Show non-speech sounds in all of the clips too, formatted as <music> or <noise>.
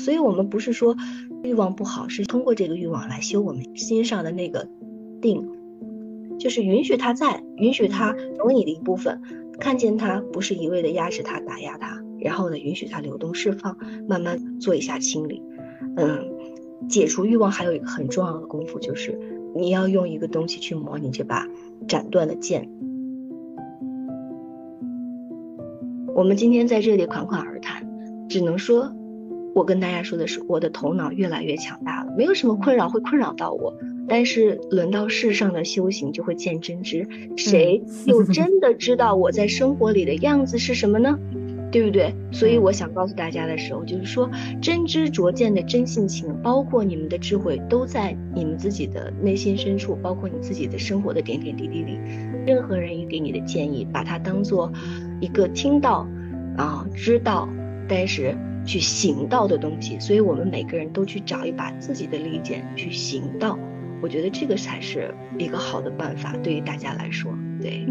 所以我们不是说欲望不好，是通过这个欲望来修我们心上的那个定，就是允许它在，允许它成为你的一部分，看见它不是一味的压制它、打压它，然后呢，允许它流动释放，慢慢做一下清理。嗯，解除欲望还有一个很重要的功夫，就是你要用一个东西去磨你这把斩断的剑。我们今天在这里款款而谈，只能说。我跟大家说的是，我的头脑越来越强大了，没有什么困扰会困扰到我。但是轮到世上的修行，就会见真知。谁 <laughs> 又真的知道我在生活里的样子是什么呢？对不对？所以我想告诉大家的时候，就是说真知灼见的真性情，包括你们的智慧，都在你们自己的内心深处，包括你自己的生活的点点滴滴里。任何人给你的建议，把它当做一个听到啊，知道，但是。去行道的东西，所以我们每个人都去找一把自己的利剑去行道，我觉得这个才是一个好的办法，对于大家来说，对。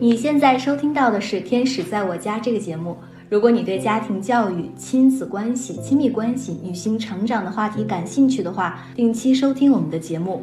你现在收听到的是《天使在我家》这个节目。如果你对家庭教育、亲子关系、亲密关系、女性成长的话题感兴趣的话，定期收听我们的节目。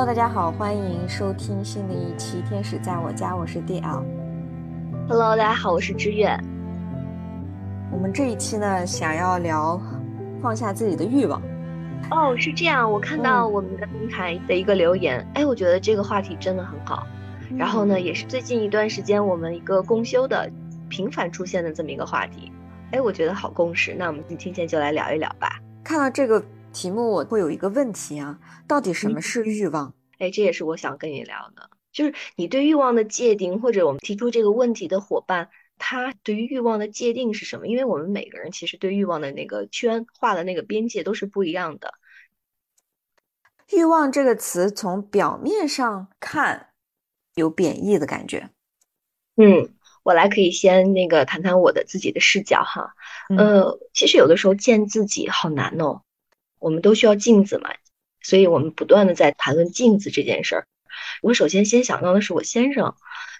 Hello，大家好，欢迎收听新的一期《天使在我家》，我是 DL。Hello，大家好，我是知月。我们这一期呢，想要聊放下自己的欲望。哦，是这样，我看到我们的平台的一个留言，哎，我觉得这个话题真的很好。然后呢，也是最近一段时间我们一个公休的频繁出现的这么一个话题。哎，我觉得好共识。那我们今天就来聊一聊吧。看到这个。题目我会有一个问题啊，到底什么是欲望？哎，这也是我想跟你聊的，就是你对欲望的界定，或者我们提出这个问题的伙伴，他对于欲望的界定是什么？因为我们每个人其实对欲望的那个圈画的那个边界都是不一样的。欲望这个词从表面上看有贬义的感觉。嗯，我来可以先那个谈谈我的自己的视角哈。呃，其实有的时候见自己好难哦。我们都需要镜子嘛，所以我们不断的在谈论镜子这件事儿。我首先先想到的是我先生，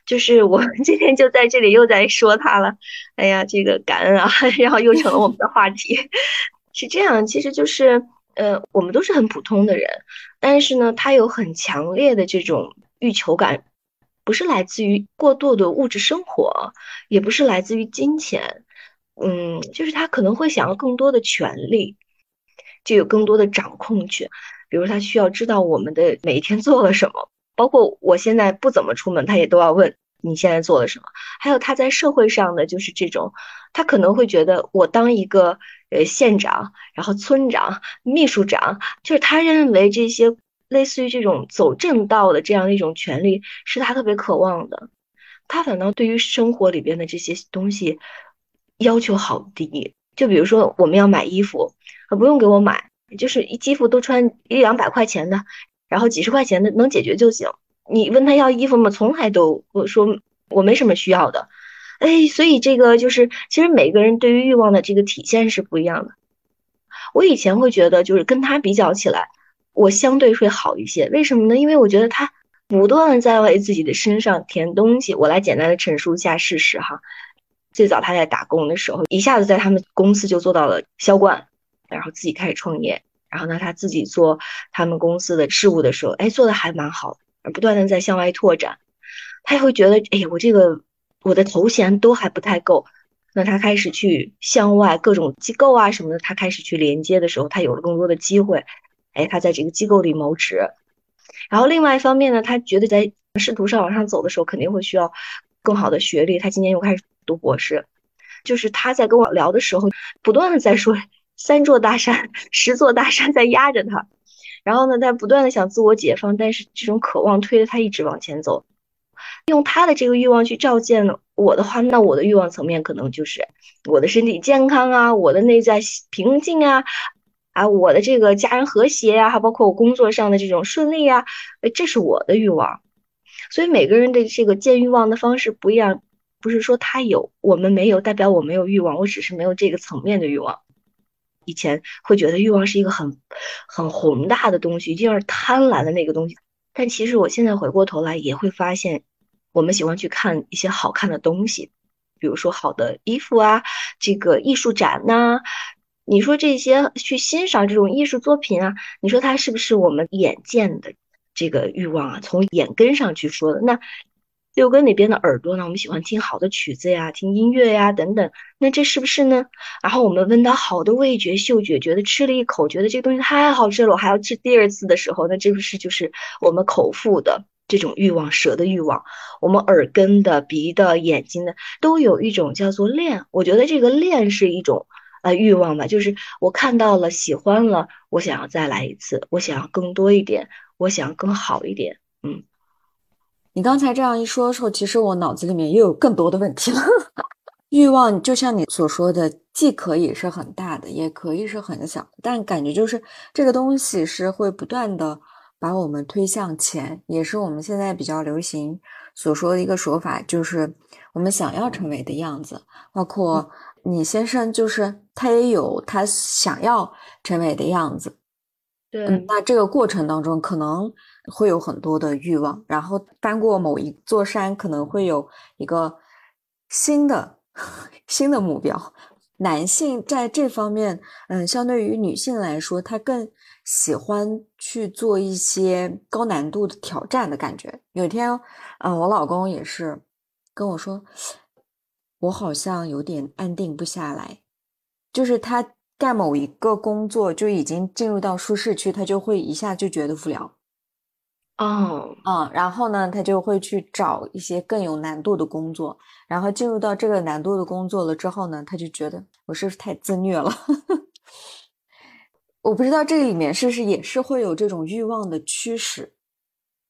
就是我们今天就在这里又在说他了。哎呀，这个感恩啊，<laughs> 然后又成了我们的话题。是这样，其实就是，呃，我们都是很普通的人，但是呢，他有很强烈的这种欲求感，不是来自于过度的物质生活，也不是来自于金钱，嗯，就是他可能会想要更多的权利。就有更多的掌控权，比如他需要知道我们的每一天做了什么，包括我现在不怎么出门，他也都要问你现在做了什么。还有他在社会上的就是这种，他可能会觉得我当一个呃县长，然后村长、秘书长，就是他认为这些类似于这种走正道的这样的一种权利是他特别渴望的。他反倒对于生活里边的这些东西要求好低，就比如说我们要买衣服。不用给我买，就是一衣服都穿一两百块钱的，然后几十块钱的能解决就行。你问他要衣服吗？从来都我说我没什么需要的。哎，所以这个就是其实每个人对于欲望的这个体现是不一样的。我以前会觉得就是跟他比较起来，我相对会好一些。为什么呢？因为我觉得他不断在为自己的身上填东西。我来简单的陈述一下事实哈。最早他在打工的时候，一下子在他们公司就做到了销冠。然后自己开始创业，然后呢，他自己做他们公司的事务的时候，哎，做的还蛮好，不断的在向外拓展。他也会觉得，哎呀，我这个我的头衔都还不太够，那他开始去向外各种机构啊什么的，他开始去连接的时候，他有了更多的机会，哎，他在这个机构里谋职。然后另外一方面呢，他觉得在仕途上往上走的时候，肯定会需要更好的学历。他今年又开始读博士，就是他在跟我聊的时候，不断的在说。三座大山，<laughs> 十座大山在压着他，然后呢，在不断的想自我解放，但是这种渴望推着他一直往前走。用他的这个欲望去照见我的话，那我的欲望层面可能就是我的身体健康啊，我的内在平静啊，啊，我的这个家人和谐呀，还包括我工作上的这种顺利呀，这是我的欲望。所以每个人的这个见欲望的方式不一样，不是说他有我们没有，代表我没有欲望，我只是没有这个层面的欲望。以前会觉得欲望是一个很很宏大的东西，一定是贪婪的那个东西。但其实我现在回过头来也会发现，我们喜欢去看一些好看的东西，比如说好的衣服啊，这个艺术展呐。你说这些去欣赏这种艺术作品啊，你说它是不是我们眼见的这个欲望啊？从眼根上去说的那。六根里边的耳朵呢？我们喜欢听好的曲子呀，听音乐呀等等。那这是不是呢？然后我们闻到好的味觉、嗅觉，觉得吃了一口，觉得这个东西太好吃了，我还要吃第二次的时候，那这不是就是我们口腹的这种欲望、舌的欲望？我们耳根的、鼻的、眼睛的都有一种叫做恋。我觉得这个恋是一种呃欲望吧，就是我看到了、喜欢了，我想要再来一次，我想要更多一点，我想要更好一点，嗯。你刚才这样一说的时候，其实我脑子里面又有更多的问题了。<laughs> 欲望就像你所说的，既可以是很大的，也可以是很小，但感觉就是这个东西是会不断的把我们推向前，也是我们现在比较流行所说的一个说法，就是我们想要成为的样子。包括你先生，就是他也有他想要成为的样子。对，那这个过程当中可能。会有很多的欲望，然后翻过某一座山，可能会有一个新的 <laughs> 新的目标。男性在这方面，嗯，相对于女性来说，他更喜欢去做一些高难度的挑战的感觉。有一天，嗯，我老公也是跟我说，我好像有点安定不下来，就是他干某一个工作就已经进入到舒适区，他就会一下就觉得无聊。哦，嗯，然后呢，他就会去找一些更有难度的工作，然后进入到这个难度的工作了之后呢，他就觉得我是不是太自虐了？<laughs> 我不知道这里面是不是也是会有这种欲望的驱使，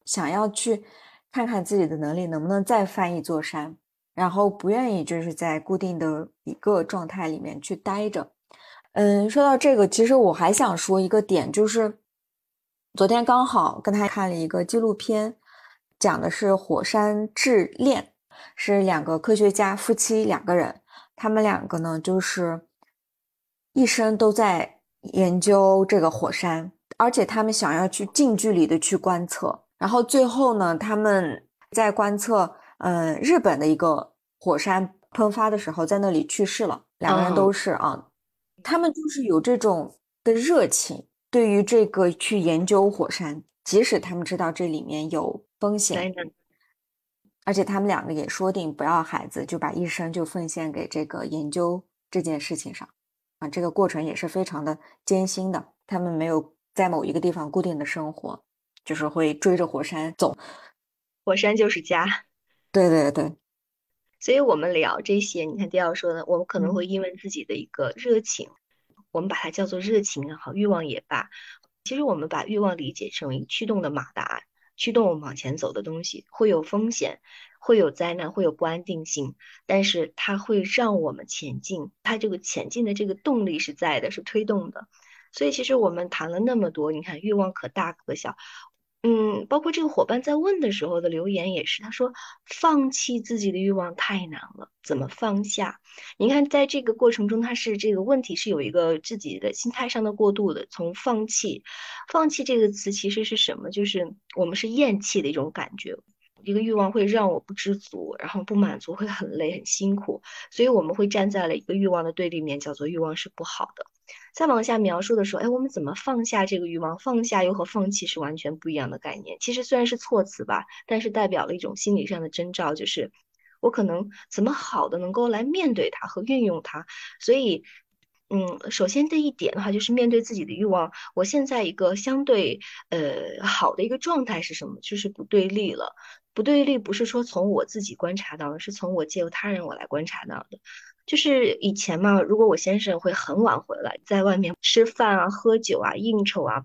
想要去看看自己的能力能不能再翻一座山，然后不愿意就是在固定的一个状态里面去待着。嗯，说到这个，其实我还想说一个点，就是。昨天刚好跟他看了一个纪录片，讲的是火山质恋，是两个科学家夫妻两个人，他们两个呢就是一生都在研究这个火山，而且他们想要去近距离的去观测，然后最后呢他们在观测，嗯，日本的一个火山喷发的时候，在那里去世了，两个人都是啊，他们就是有这种的热情。对于这个去研究火山，即使他们知道这里面有风险，而且他们两个也说定不要孩子，就把一生就奉献给这个研究这件事情上，啊，这个过程也是非常的艰辛的。他们没有在某一个地方固定的生活，就是会追着火山走，火山就是家。对对对，所以我们聊这些，你看迪奥说的，我们可能会因为自己的一个热情。我们把它叫做热情也好，欲望也罢，其实我们把欲望理解成为驱动的马达，驱动我们往前走的东西，会有风险，会有灾难，会有不安定性，但是它会让我们前进，它这个前进的这个动力是在的，是推动的。所以其实我们谈了那么多，你看欲望可大可小。嗯，包括这个伙伴在问的时候的留言也是，他说放弃自己的欲望太难了，怎么放下？你看，在这个过程中，他是这个问题是有一个自己的心态上的过渡的。从放弃，放弃这个词其实是什么？就是我们是厌弃的一种感觉。一个欲望会让我不知足，然后不满足会很累很辛苦，所以我们会站在了一个欲望的对立面，叫做欲望是不好的。再往下描述的时候，哎，我们怎么放下这个欲望？放下又和放弃是完全不一样的概念。其实虽然是措辞吧，但是代表了一种心理上的征兆，就是我可能怎么好的能够来面对它和运用它。所以，嗯，首先第一点的话，就是面对自己的欲望，我现在一个相对呃好的一个状态是什么？就是不对立了。不对立不是说从我自己观察到的，是从我借由他人我来观察到的。就是以前嘛，如果我先生会很晚回来，在外面吃饭啊、喝酒啊、应酬啊，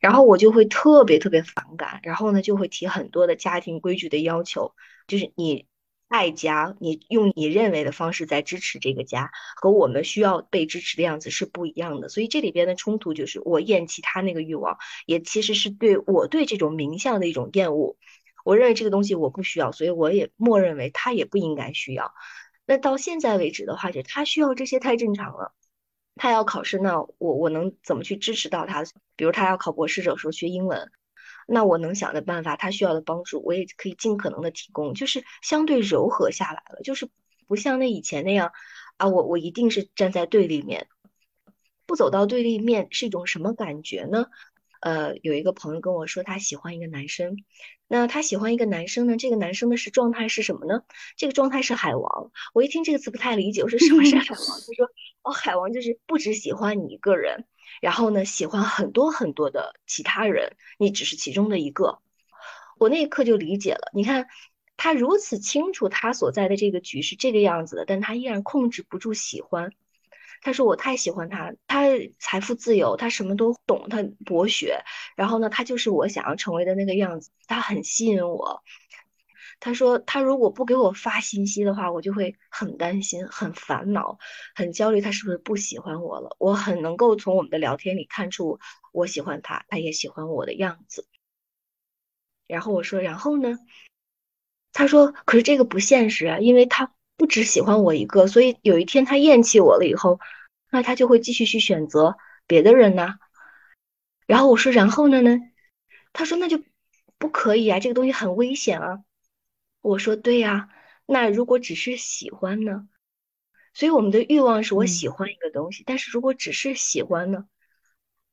然后我就会特别特别反感，然后呢就会提很多的家庭规矩的要求，就是你爱家，你用你认为的方式在支持这个家，和我们需要被支持的样子是不一样的。所以这里边的冲突就是我厌弃他那个欲望，也其实是对我对这种名相的一种厌恶。我认为这个东西我不需要，所以我也默认为他也不应该需要。那到现在为止的话，就他需要这些太正常了。他要考试，那我我能怎么去支持到他？比如他要考博士的时候学英文，那我能想的办法，他需要的帮助，我也可以尽可能的提供，就是相对柔和下来了，就是不像那以前那样啊，我我一定是站在对立面，不走到对立面是一种什么感觉呢？呃，有一个朋友跟我说，他喜欢一个男生。那他喜欢一个男生呢？这个男生的是状态是什么呢？这个状态是海王。我一听这个词不太理解，我说什么是海王？他说哦，海王就是不只喜欢你一个人，然后呢，喜欢很多很多的其他人，你只是其中的一个。我那一刻就理解了。你看，他如此清楚他所在的这个局是这个样子的，但他依然控制不住喜欢。他说我太喜欢他，他财富自由，他什么都懂，他博学，然后呢，他就是我想要成为的那个样子，他很吸引我。他说他如果不给我发信息的话，我就会很担心、很烦恼、很焦虑，他是不是不喜欢我了？我很能够从我们的聊天里看出我喜欢他，他也喜欢我的样子。然后我说，然后呢？他说，可是这个不现实啊，因为他。不只喜欢我一个，所以有一天他厌弃我了以后，那他就会继续去选择别的人呢。然后我说，然后呢呢？他说那就不可以啊，这个东西很危险啊。我说对呀，那如果只是喜欢呢？所以我们的欲望是我喜欢一个东西，但是如果只是喜欢呢？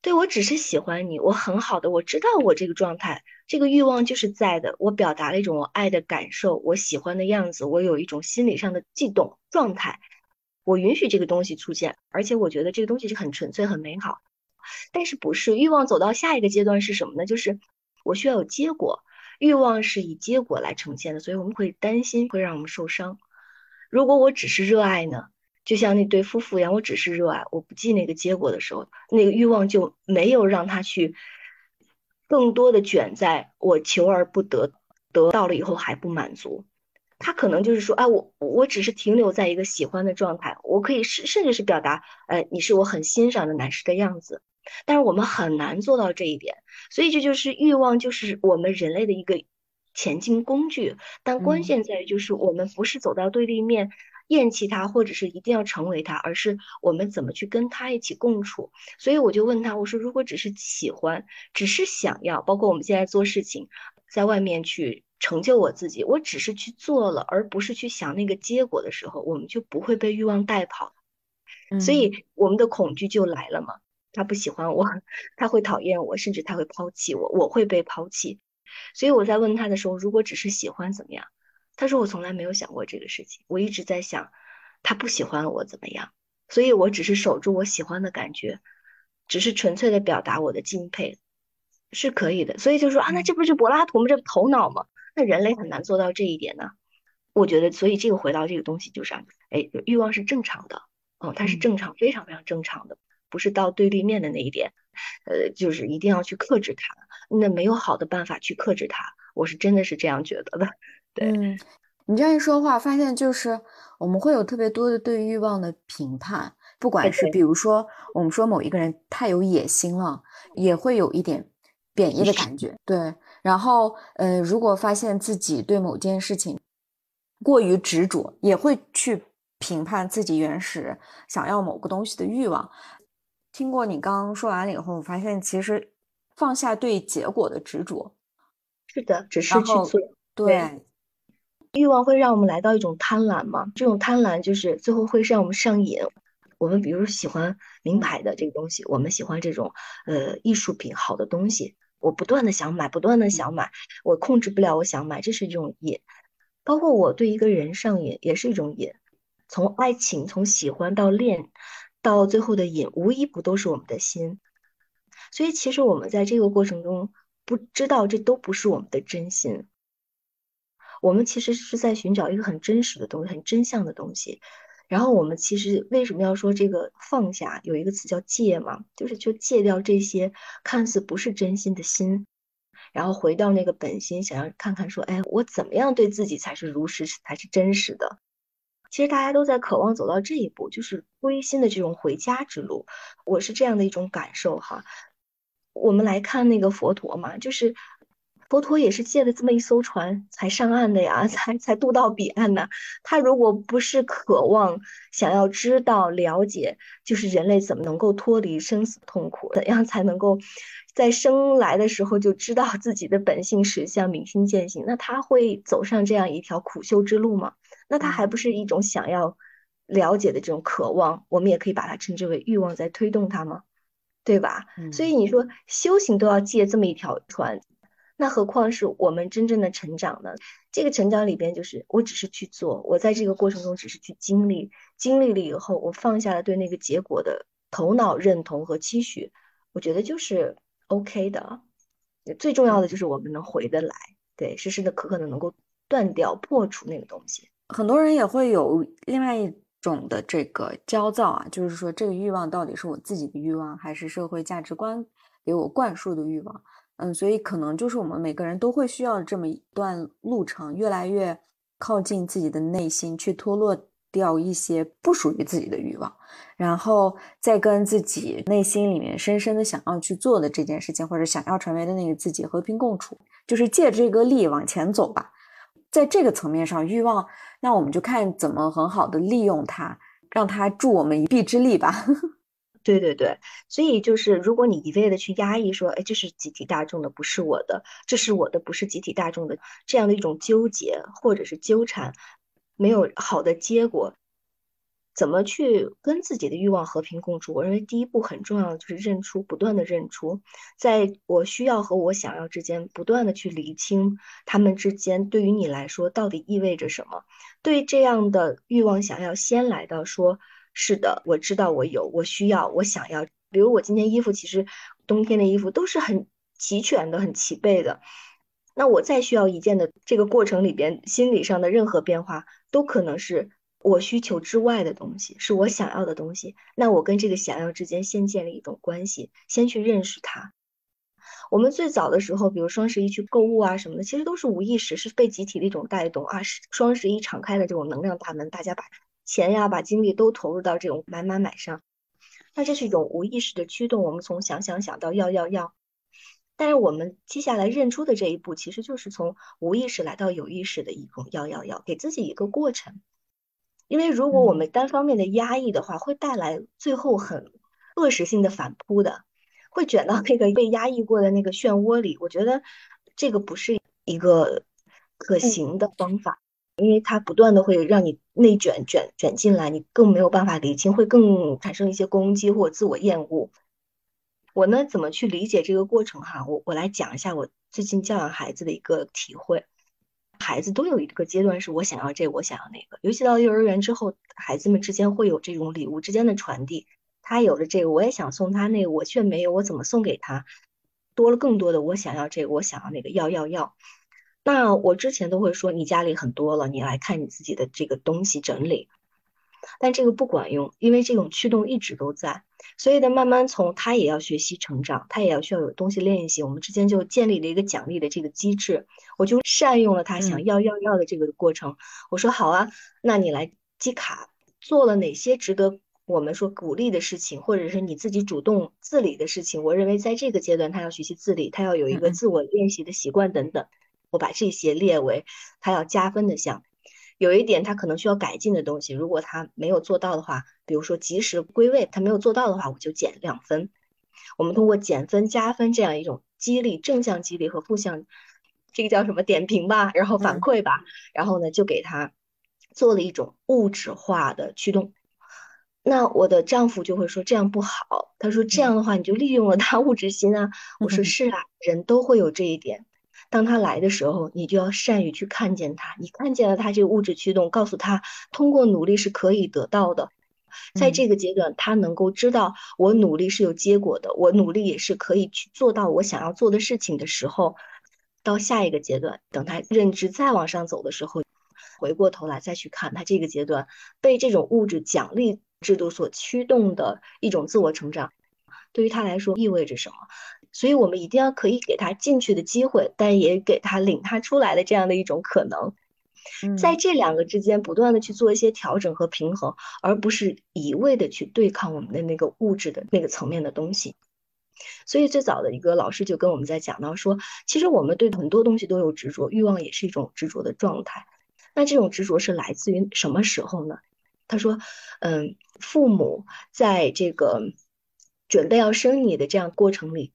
对我只是喜欢你，我很好的，我知道我这个状态。这个欲望就是在的，我表达了一种我爱的感受，我喜欢的样子，我有一种心理上的悸动状态，我允许这个东西出现，而且我觉得这个东西是很纯粹、很美好。但是不是欲望走到下一个阶段是什么呢？就是我需要有结果，欲望是以结果来呈现的，所以我们会担心会让我们受伤。如果我只是热爱呢？就像那对夫妇一样，我只是热爱，我不记那个结果的时候，那个欲望就没有让他去。更多的卷在我求而不得，得到了以后还不满足，他可能就是说，哎，我我只是停留在一个喜欢的状态，我可以甚甚至是表达，哎，你是我很欣赏的男士的样子，但是我们很难做到这一点，所以这就是欲望，就是我们人类的一个前进工具，但关键在于就是我们不是走到对立面。厌弃他，或者是一定要成为他，而是我们怎么去跟他一起共处。所以我就问他，我说如果只是喜欢，只是想要，包括我们现在做事情，在外面去成就我自己，我只是去做了，而不是去想那个结果的时候，我们就不会被欲望带跑。所以我们的恐惧就来了嘛。他不喜欢我，<laughs> 他会讨厌我，甚至他会抛弃我，我会被抛弃。所以我在问他的时候，如果只是喜欢怎么样？他说：“我从来没有想过这个事情，我一直在想，他不喜欢我怎么样？所以我只是守住我喜欢的感觉，只是纯粹的表达我的敬佩，是可以的。所以就说啊，那这不是柏拉图吗？这不头脑吗？那人类很难做到这一点呢。我觉得，所以这个回到这个东西就是，哎，欲望是正常的，哦，它是正常，非常非常正常的，不是到对立面的那一点，呃，就是一定要去克制它。那没有好的办法去克制它，我是真的是这样觉得的。”嗯，你这样一说话，发现就是我们会有特别多的对欲望的评判，不管是比如说我们说某一个人太有野心了，也会有一点贬义的感觉。对，然后呃，如果发现自己对某件事情过于执着，也会去评判自己原始想要某个东西的欲望。听过你刚刚说完了以后，我发现其实放下对结果的执着，是的，只是去做，对。欲望会让我们来到一种贪婪嘛？这种贪婪就是最后会让我们上瘾。我们比如喜欢名牌的这个东西，我们喜欢这种呃艺术品好的东西，我不断的想买，不断的想买，我控制不了，我想买，这是一种瘾。包括我对一个人上瘾也是一种瘾。从爱情，从喜欢到恋，到最后的瘾，无一不都是我们的心。所以其实我们在这个过程中不知道，这都不是我们的真心。我们其实是在寻找一个很真实的东西，很真相的东西。然后我们其实为什么要说这个放下？有一个词叫戒嘛，就是就戒掉这些看似不是真心的心，然后回到那个本心，想要看看说，哎，我怎么样对自己才是如实，才是真实的？其实大家都在渴望走到这一步，就是归心的这种回家之路。我是这样的一种感受哈。我们来看那个佛陀嘛，就是。佛陀也是借了这么一艘船才上岸的呀，<laughs> 才才渡到彼岸呢。他如果不是渴望想要知道了解，就是人类怎么能够脱离生死痛苦，怎样才能够在生来的时候就知道自己的本性实相，明心见性，那他会走上这样一条苦修之路吗？那他还不是一种想要了解的这种渴望？我们也可以把它称之为欲望在推动他吗？对吧？所以你说修行都要借这么一条船。那何况是我们真正的成长呢？这个成长里边，就是我只是去做，我在这个过程中只是去经历，经历了以后，我放下了对那个结果的头脑认同和期许，我觉得就是 OK 的。最重要的就是我们能回得来，对，时时的刻刻的能够断掉、破除那个东西。很多人也会有另外一种的这个焦躁啊，就是说这个欲望到底是我自己的欲望，还是社会价值观给我灌输的欲望？嗯，所以可能就是我们每个人都会需要这么一段路程，越来越靠近自己的内心，去脱落掉一些不属于自己的欲望，然后再跟自己内心里面深深的想要去做的这件事情，或者想要成为的那个自己和平共处，就是借这个力往前走吧。在这个层面上，欲望，那我们就看怎么很好的利用它，让它助我们一臂之力吧。<laughs> 对对对，所以就是如果你一味的去压抑说，哎，这是集体大众的，不是我的，这是我的，不是集体大众的，这样的一种纠结或者是纠缠，没有好的结果。怎么去跟自己的欲望和平共处？我认为第一步很重要的就是认出，不断的认出，在我需要和我想要之间，不断的去厘清他们之间对于你来说到底意味着什么。对这样的欲望想要先来到说。是的，我知道我有，我需要，我想要。比如我今天衣服，其实冬天的衣服都是很齐全的、很齐备的。那我再需要一件的这个过程里边，心理上的任何变化，都可能是我需求之外的东西，是我想要的东西。那我跟这个想要之间先建立一种关系，先去认识它。我们最早的时候，比如双十一去购物啊什么的，其实都是无意识，是被集体的一种带动啊。双十一敞开的这种能量大门，大家把。钱呀，把精力都投入到这种买买买上，那这是一种无意识的驱动。我们从想想想到要要要，但是我们接下来认出的这一步，其实就是从无意识来到有意识的一种要要要，给自己一个过程。因为如果我们单方面的压抑的话，会带来最后很恶食性的反扑的，会卷到那个被压抑过的那个漩涡里。我觉得这个不是一个可行的方法。因为它不断的会让你内卷卷卷进来，你更没有办法理清，会更产生一些攻击或自我厌恶。我呢，怎么去理解这个过程哈？我我来讲一下我最近教养孩子的一个体会。孩子都有一个阶段是我想要这，我想要那个，尤其到幼儿园之后，孩子们之间会有这种礼物之间的传递。他有了这个，我也想送他那个，我却没有，我怎么送给他？多了更多的我想要这个，我想要那个，要要要。那我之前都会说你家里很多了，你来看你自己的这个东西整理，但这个不管用，因为这种驱动一直都在，所以呢，慢慢从他也要学习成长，他也要需要有东西练习，我们之间就建立了一个奖励的这个机制，我就善用了他想要要要的这个过程，我说好啊，那你来记卡，做了哪些值得我们说鼓励的事情，或者是你自己主动自理的事情，我认为在这个阶段他要学习自理，他要有一个自我练习的习惯等等。我把这些列为他要加分的项，有一点他可能需要改进的东西，如果他没有做到的话，比如说及时归位，他没有做到的话，我就减两分。我们通过减分、加分这样一种激励，正向激励和负向，这个叫什么点评吧，然后反馈吧，然后呢就给他做了一种物质化的驱动。那我的丈夫就会说这样不好，他说这样的话你就利用了他物质心啊。<laughs> 我说是啊，人都会有这一点。当他来的时候，你就要善于去看见他。你看见了他这个物质驱动，告诉他通过努力是可以得到的。在这个阶段，他能够知道我努力是有结果的，我努力也是可以去做到我想要做的事情的时候，到下一个阶段，等他认知再往上走的时候，回过头来再去看他这个阶段被这种物质奖励制度所驱动的一种自我成长，对于他来说意味着什么？所以我们一定要可以给他进去的机会，但也给他领他出来的这样的一种可能。在这两个之间不断的去做一些调整和平衡，而不是一味的去对抗我们的那个物质的那个层面的东西。所以最早的一个老师就跟我们在讲到说，其实我们对很多东西都有执着，欲望也是一种执着的状态。那这种执着是来自于什么时候呢？他说，嗯，父母在这个准备要生你的这样过程里。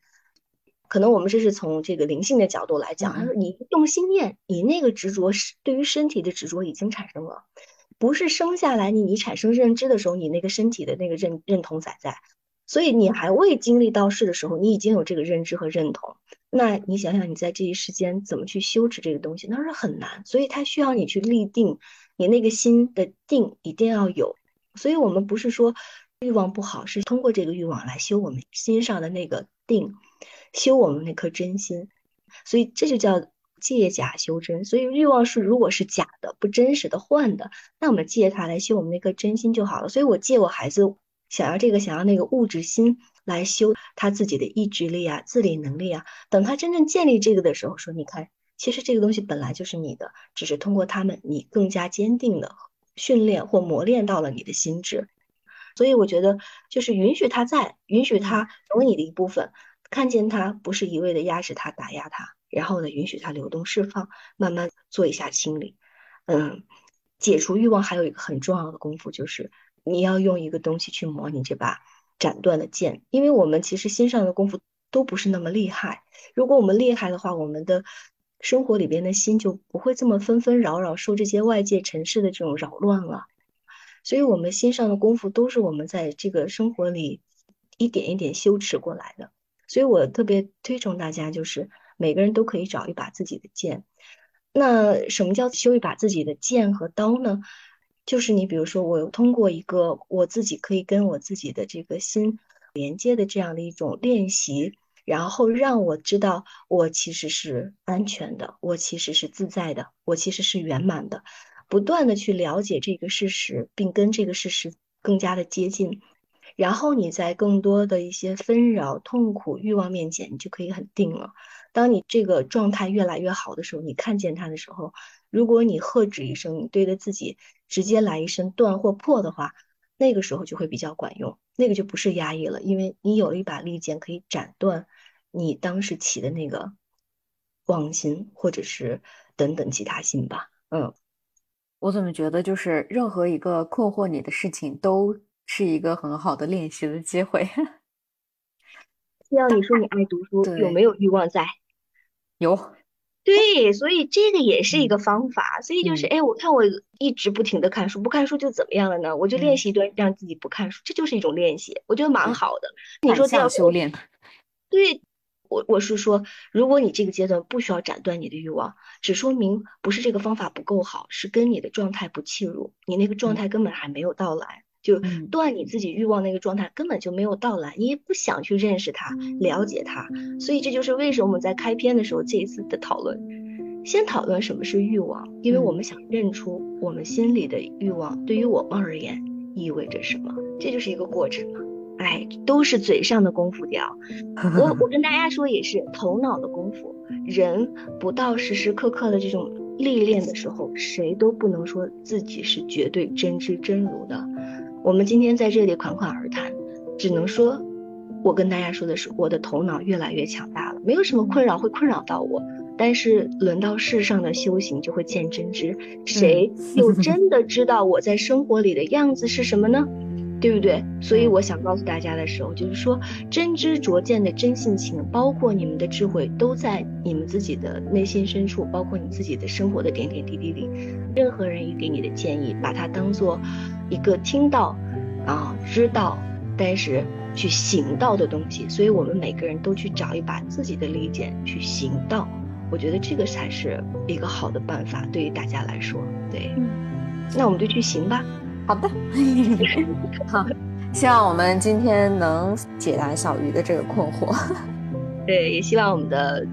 可能我们这是从这个灵性的角度来讲，他说你动心念，你那个执着是对于身体的执着已经产生了，不是生下来你你产生认知的时候，你那个身体的那个认认同在在，所以你还未经历到世的时候，你已经有这个认知和认同。那你想想你在这一时间怎么去修持这个东西，那是很难，所以它需要你去立定，你那个心的定一定要有。所以我们不是说欲望不好，是通过这个欲望来修我们心上的那个定。修我们那颗真心，所以这就叫借假修真。所以欲望是如果是假的、不真实的、幻的，那我们借它来修我们那颗真心就好了。所以我借我孩子想要这个、想要那个物质心来修他自己的意志力啊、自理能力啊。等他真正建立这个的时候，说你看，其实这个东西本来就是你的，只是通过他们，你更加坚定的训练或磨练到了你的心智。所以我觉得就是允许他在，允许他成为你的一部分。看见他不是一味的压制他、打压他，然后呢，允许他流动释放，慢慢做一下清理。嗯，解除欲望还有一个很重要的功夫，就是你要用一个东西去磨你这把斩断的剑。因为我们其实心上的功夫都不是那么厉害，如果我们厉害的话，我们的生活里边的心就不会这么纷纷扰扰，受这些外界尘世的这种扰乱了。所以，我们心上的功夫都是我们在这个生活里一点一点修持过来的。所以我特别推崇大家，就是每个人都可以找一把自己的剑。那什么叫修一把自己的剑和刀呢？就是你比如说，我通过一个我自己可以跟我自己的这个心连接的这样的一种练习，然后让我知道我其实是安全的，我其实是自在的，我其实是圆满的。不断的去了解这个事实，并跟这个事实更加的接近。然后你在更多的一些纷扰、痛苦、欲望面前，你就可以很定了。当你这个状态越来越好的时候，你看见它的时候，如果你喝止一声，你对着自己直接来一声断或破的话，那个时候就会比较管用。那个就不是压抑了，因为你有了一把利剑，可以斩断你当时起的那个妄心，或者是等等其他心吧。嗯，我怎么觉得就是任何一个困惑你的事情都。是一个很好的练习的机会。<laughs> 需要你说你爱读书，有没有欲望在？有。对，所以这个也是一个方法。所以就是，哎，我看我一直不停的看书，不看书就怎么样了呢？我就练习一段让自己不看书，这就是一种练习，我觉得蛮好的。你说这样修炼？对，我我是说，如果你这个阶段不需要斩断你的欲望，只说明不是这个方法不够好，是跟你的状态不契入，你那个状态根本还没有到来。就断你自己欲望那个状态根本就没有到来，你也不想去认识他、了解他，所以这就是为什么我们在开篇的时候这一次的讨论，先讨论什么是欲望，因为我们想认出我们心里的欲望对于我们而言意味着什么，这就是一个过程嘛。哎，都是嘴上的功夫掉。<laughs> 我我跟大家说也是头脑的功夫，人不到时时刻刻的这种历练的时候，谁都不能说自己是绝对真知真如的。我们今天在这里款款而谈，只能说，我跟大家说的是，我的头脑越来越强大了，没有什么困扰会困扰到我。但是轮到世上的修行，就会见真知，谁 <laughs> 又真的知道我在生活里的样子是什么呢？对不对？所以我想告诉大家的时候，就是说，真知灼见的真性情，包括你们的智慧，都在你们自己的内心深处，包括你自己的生活的点点滴滴里。任何人一给你的建议，把它当做一个听到，啊，知道，但是去行道的东西。所以我们每个人都去找一把自己的利剑去行道。我觉得这个才是一个好的办法，对于大家来说。对，那我们就去行吧。好的，<laughs> 好，希望我们今天能解答小鱼的这个困惑。<laughs> 对，也希望我们的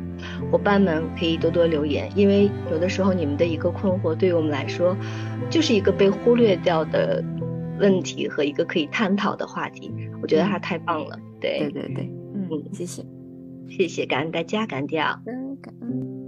伙伴们可以多多留言，因为有的时候你们的一个困惑，对于我们来说，就是一个被忽略掉的问题和一个可以探讨的话题。我觉得它太棒了。对对对对，嗯，谢谢，谢谢，感恩大家，感恩掉，嗯，感恩。